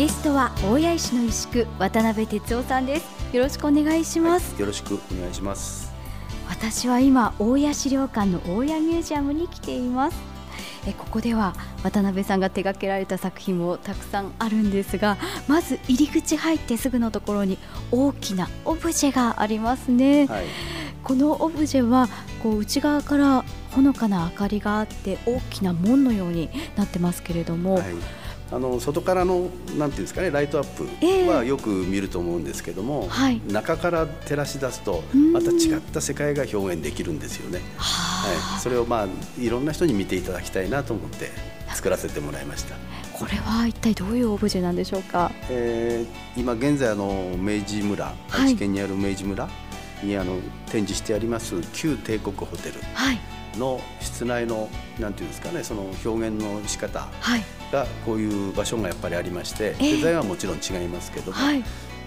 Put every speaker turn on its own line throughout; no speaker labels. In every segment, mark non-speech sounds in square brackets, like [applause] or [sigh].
ゲストは大谷石の石工渡辺哲夫さんです。よろしくお願いします、
はい、よろしくお願いします。
私は今大谷資料館の大谷ミュージアムに来ています。えここでは渡辺さんが手掛けられた作品もたくさんあるんですがまず入り口入ってすぐのところに大きなオブジェがありますね、はい、このオブジェはこう内側からほのかな明かりがあって大きな門のようになってますけれども、はい
あの外からのなんていうんですかねライトアップはよく見ると思うんですけども、えーはい、中から照らし出すとまた違った世界が表現できるんですよね。はい、それをまあいろんな人に見ていただきたいなと思って作らせてもらいました。
これは一体どういうオブジェなんでしょうか？
えー、今現在あの明治村、愛知県にある明治村にあの展示してあります旧帝国ホテル。はいの室内のなんていうんですかねその表現の仕方がこういう場所がやっぱりありまして、デザインはもちろん違いますけども、はい、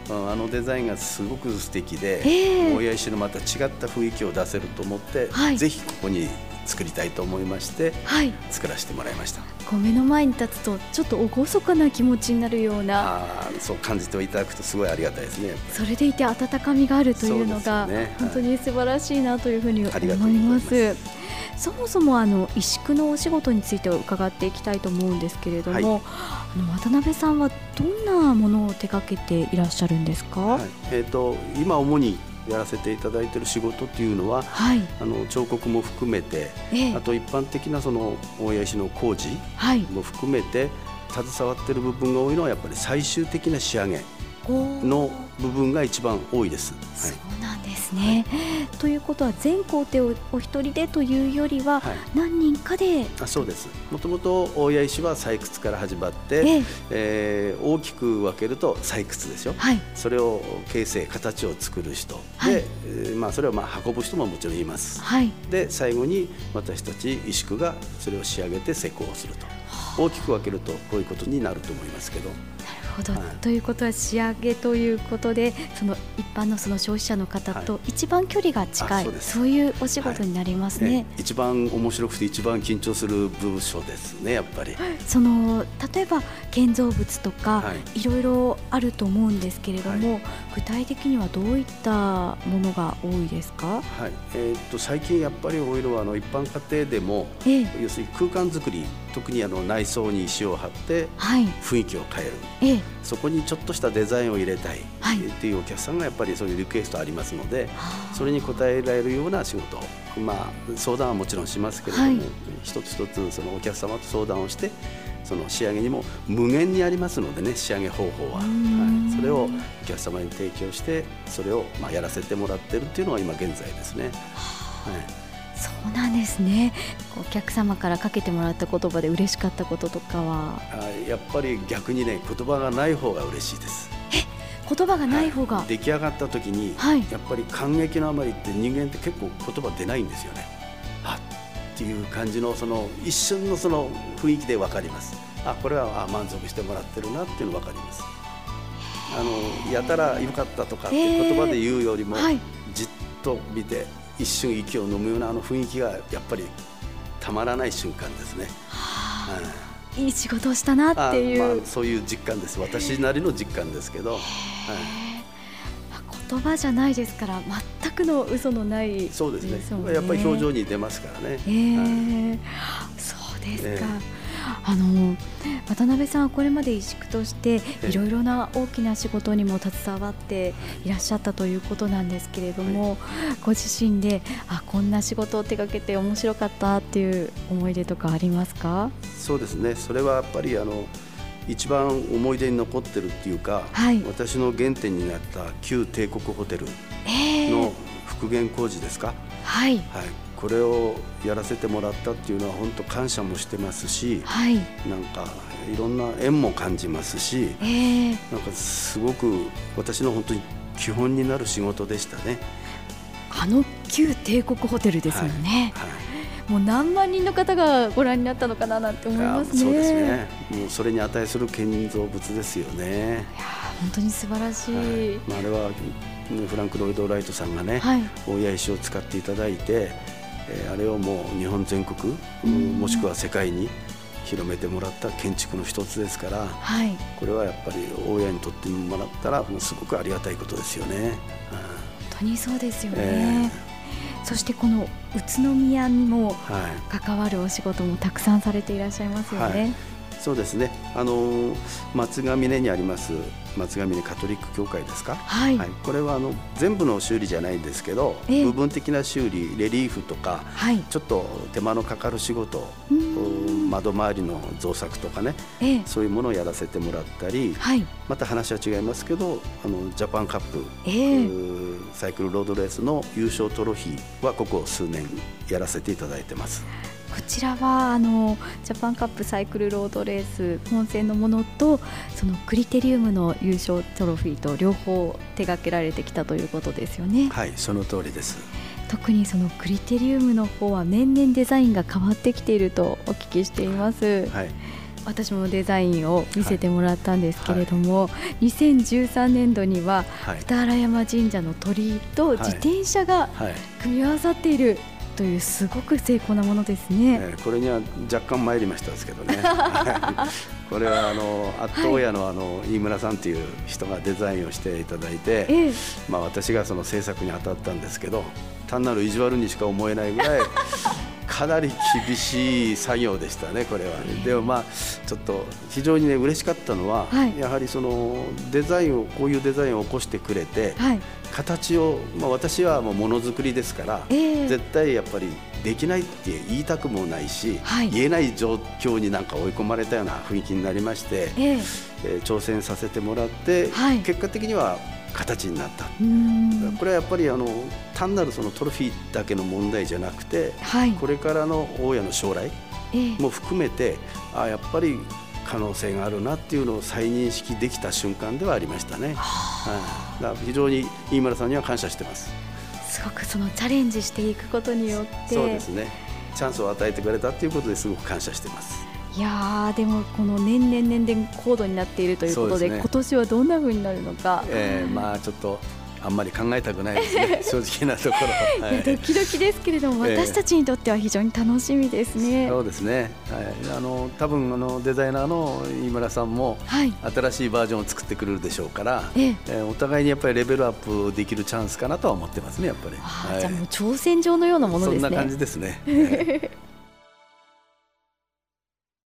あのデザインがすごく素敵で、えー、大谷石のまた違った雰囲気を出せると思って、はい、ぜひここに作りたいと思いまして、はい、作らせてもらいました。
こう目の前に立つとちょっと厳かな気持ちになるような。
あそう感じていただくとすごいありがたいですね。
それでいて温かみがあるというのが、ね、本当に素晴らしいなというふうに思います。そもそもあの石工のお仕事について伺っていきたいと思うんですけれども、はい、あの渡辺さんはどんなものを手掛けていらっしゃるんですか、はい、
えーと、今主にやらせていただいている仕事っていうのは、はい、あの彫刻も含めて、ええ、あと一般的なその大谷石の工事も含めて、携わっている部分が多いのはやっぱり最終的な仕上げの部分が一番多いです。
はい。ですね。ということは全工程をお一人でというよりは、何人かで、
あそうです。もともと大谷石は採掘から始まって、ええ。えー、大きく分けると採掘ですよ、はい、それを形成形を作る人、はい、で、えー、まあ、それをまあ運ぶ人ももちろんいます、はい、で最後に私たち石工がそれを仕上げて施工すると大きく分けるとこういうことになると思いますけど。
ほど、はい、ということは仕上げということでその一般のその消費者の方と一番距離が近い、はい、そういうお仕事になりますね。はい。ね、
一番面白くて一番緊張する部署ですねやっぱり。
その例えば建造物とか、い、ろいろあると思うんですけれども、具体的にはどういったものが多いですか、はい。
えー、っと最近やっぱり多いのはあの一般家庭でも、えー、要するに空間作り特にあの内装に石を貼って雰囲気を変える、ええ、そこにちょっとしたデザインを入れたいっていうお客さんがやっぱりそういうリクエストありますので、それに応えられるような仕事まあ相談はもちろんしますけれども、はい、一つ一つそのお客様と相談をしてその仕上げにも無限にありますのでね仕上げ方法は、はい、それをお客様に提供してそれをまあやらせてもらってるっていうのは今現在ですね。
はいそうなんですね。お客様からかけてもらった言葉で嬉しかったこととかは？
あやっぱり逆にね言葉がない方が嬉しいです。
え言葉がない方が、
はい、出来上がった時に、はい、やっぱり感激のあまりって人間って結構言葉出ないんですよね。あっていう感じのその一瞬のその雰囲気で分かります。あこれはあ満足してもらってるなっていうの分かります。あのやたらよかったとかって言葉で言うよりも、はい、じっと見て一瞬息を飲むようなあの雰囲気がやっぱりたまらない瞬間ですね。
はあ、いい仕事をしたなっていう、
まあ、そういう実感です。私なりの実感ですけど、はい、
言葉じゃないですから全くの嘘のない、
そうですね。やっぱり表情に出ますからね。え
ー、はい、そうですか、えーあの渡辺さんはこれまで石工としていろいろな大きな仕事にも携わっていらっしゃったということなんですけれども、ご自身であこんな仕事を手がけて面白かったっていう思い出とかありますか？
そうですね。それはやっぱりあの一番思い出に残ってるっていうか、はい、私の原点になった旧帝国ホテルの復元工事ですか、はい、はい、これをやらせてもらったっていうのは本当感謝もしてますし、はい、なんかいろんな縁も感じますし、えー、なんかすごく私の本当に基本になる仕事でしたね。
あの旧帝国ホテルですよね。はいはいもう何万人の方がご覧になったのかななんて思いますね。
そうですね。もうそれに値する建造物ですよね。い
や本当に素晴らしい。はい、
まああれはフランク・ロイド・ライトさんがね、はい、大谷石を使っていただいて、えー、あれをもう日本全国、もしくは世界に広めてもらった建築の一つですから、はい、これはやっぱり大家にとってもらったらすごくありがたいことですよね。
本当にそうですよね、えー、そしてこの宇都宮にも関わるお仕事もたくさんされていらっしゃいますよね。はい
そうですね。あの松ヶ峰にあります松ヶ峰カトリック教会ですか？はい。はい、これはあの全部の修理じゃないんですけど、えー、部分的な修理、レリーフとか、はい、ちょっと手間のかかる仕事、窓周りの造作とかね、えー、そういうものをやらせてもらったり、はい、また話は違いますけど、あのジャパンカップ、えー、サイクルロードレースの優勝トロフィーはここ数年やらせていただいてます。
こちらはあのジャパンカップサイクルロードレース本戦のものとそのクリテリウムの優勝トロフィーと両方手掛けられてきたということですよね。
はいその通りです。
特にそのクリテリウムの方は年々デザインが変わってきているとお聞きしています。はい。私もデザインを見せてもらったんですけれども、はい。はい、2013年度には二原山神社の鳥居と自転車が組み合わさっているというすごく精巧なものですね、え
ー、これには若干参りましたですけどね。[laughs] これはあのアット親のあの飯村さんという人がデザインをしていただいて、えー、まあ、私がその制作に当たったんですけど単なる意地悪にしか思えないぐらいかなり厳しい作業でしたね、これは、でもまあ、ちょっと非常にね、嬉しかったのは、はい、やはりそのデザインを、こういうデザインを起こしてくれて、はい、形を、まあ、私はもうものづくりですから、えー、絶対やっぱりできないって言いたくもないし、はい、言えない状況になんか追い込まれたような雰囲気になりまして、えー、えー、挑戦させてもらって、結果的には形になった。これはやっぱりあの単なるそのトロフィーだけの問題じゃなくて、はい、これからの大家の将来も含めて、えあやっぱり可能性があるなっていうのを再認識できた瞬間ではありましたね。はい、だ非常に飯村さんには感謝してます。
すごくそのチャレンジしていくことによって。
そうですね。チャンスを与えてくれたっていうことですごく感謝してます。
いやでもこの年々年々高度になっているということで、ね、今年はどんなふうになるのか、
えー、まあちょっとあんまり考えたくないですね。[laughs] 正直なところ、
はい、ドキドキですけれども、私たちにとっては非常に楽しみですね、
そうですね、はい、あの多分あのデザイナーの飯村さんも、はい、新しいバージョンを作ってくれるでしょうから、ええ。ー、お互いにやっぱりレベルアップできるチャンスかなとは思ってますねやっぱり、
はい、じゃあもう挑戦状のようなものですね。
そんな感じですね [laughs]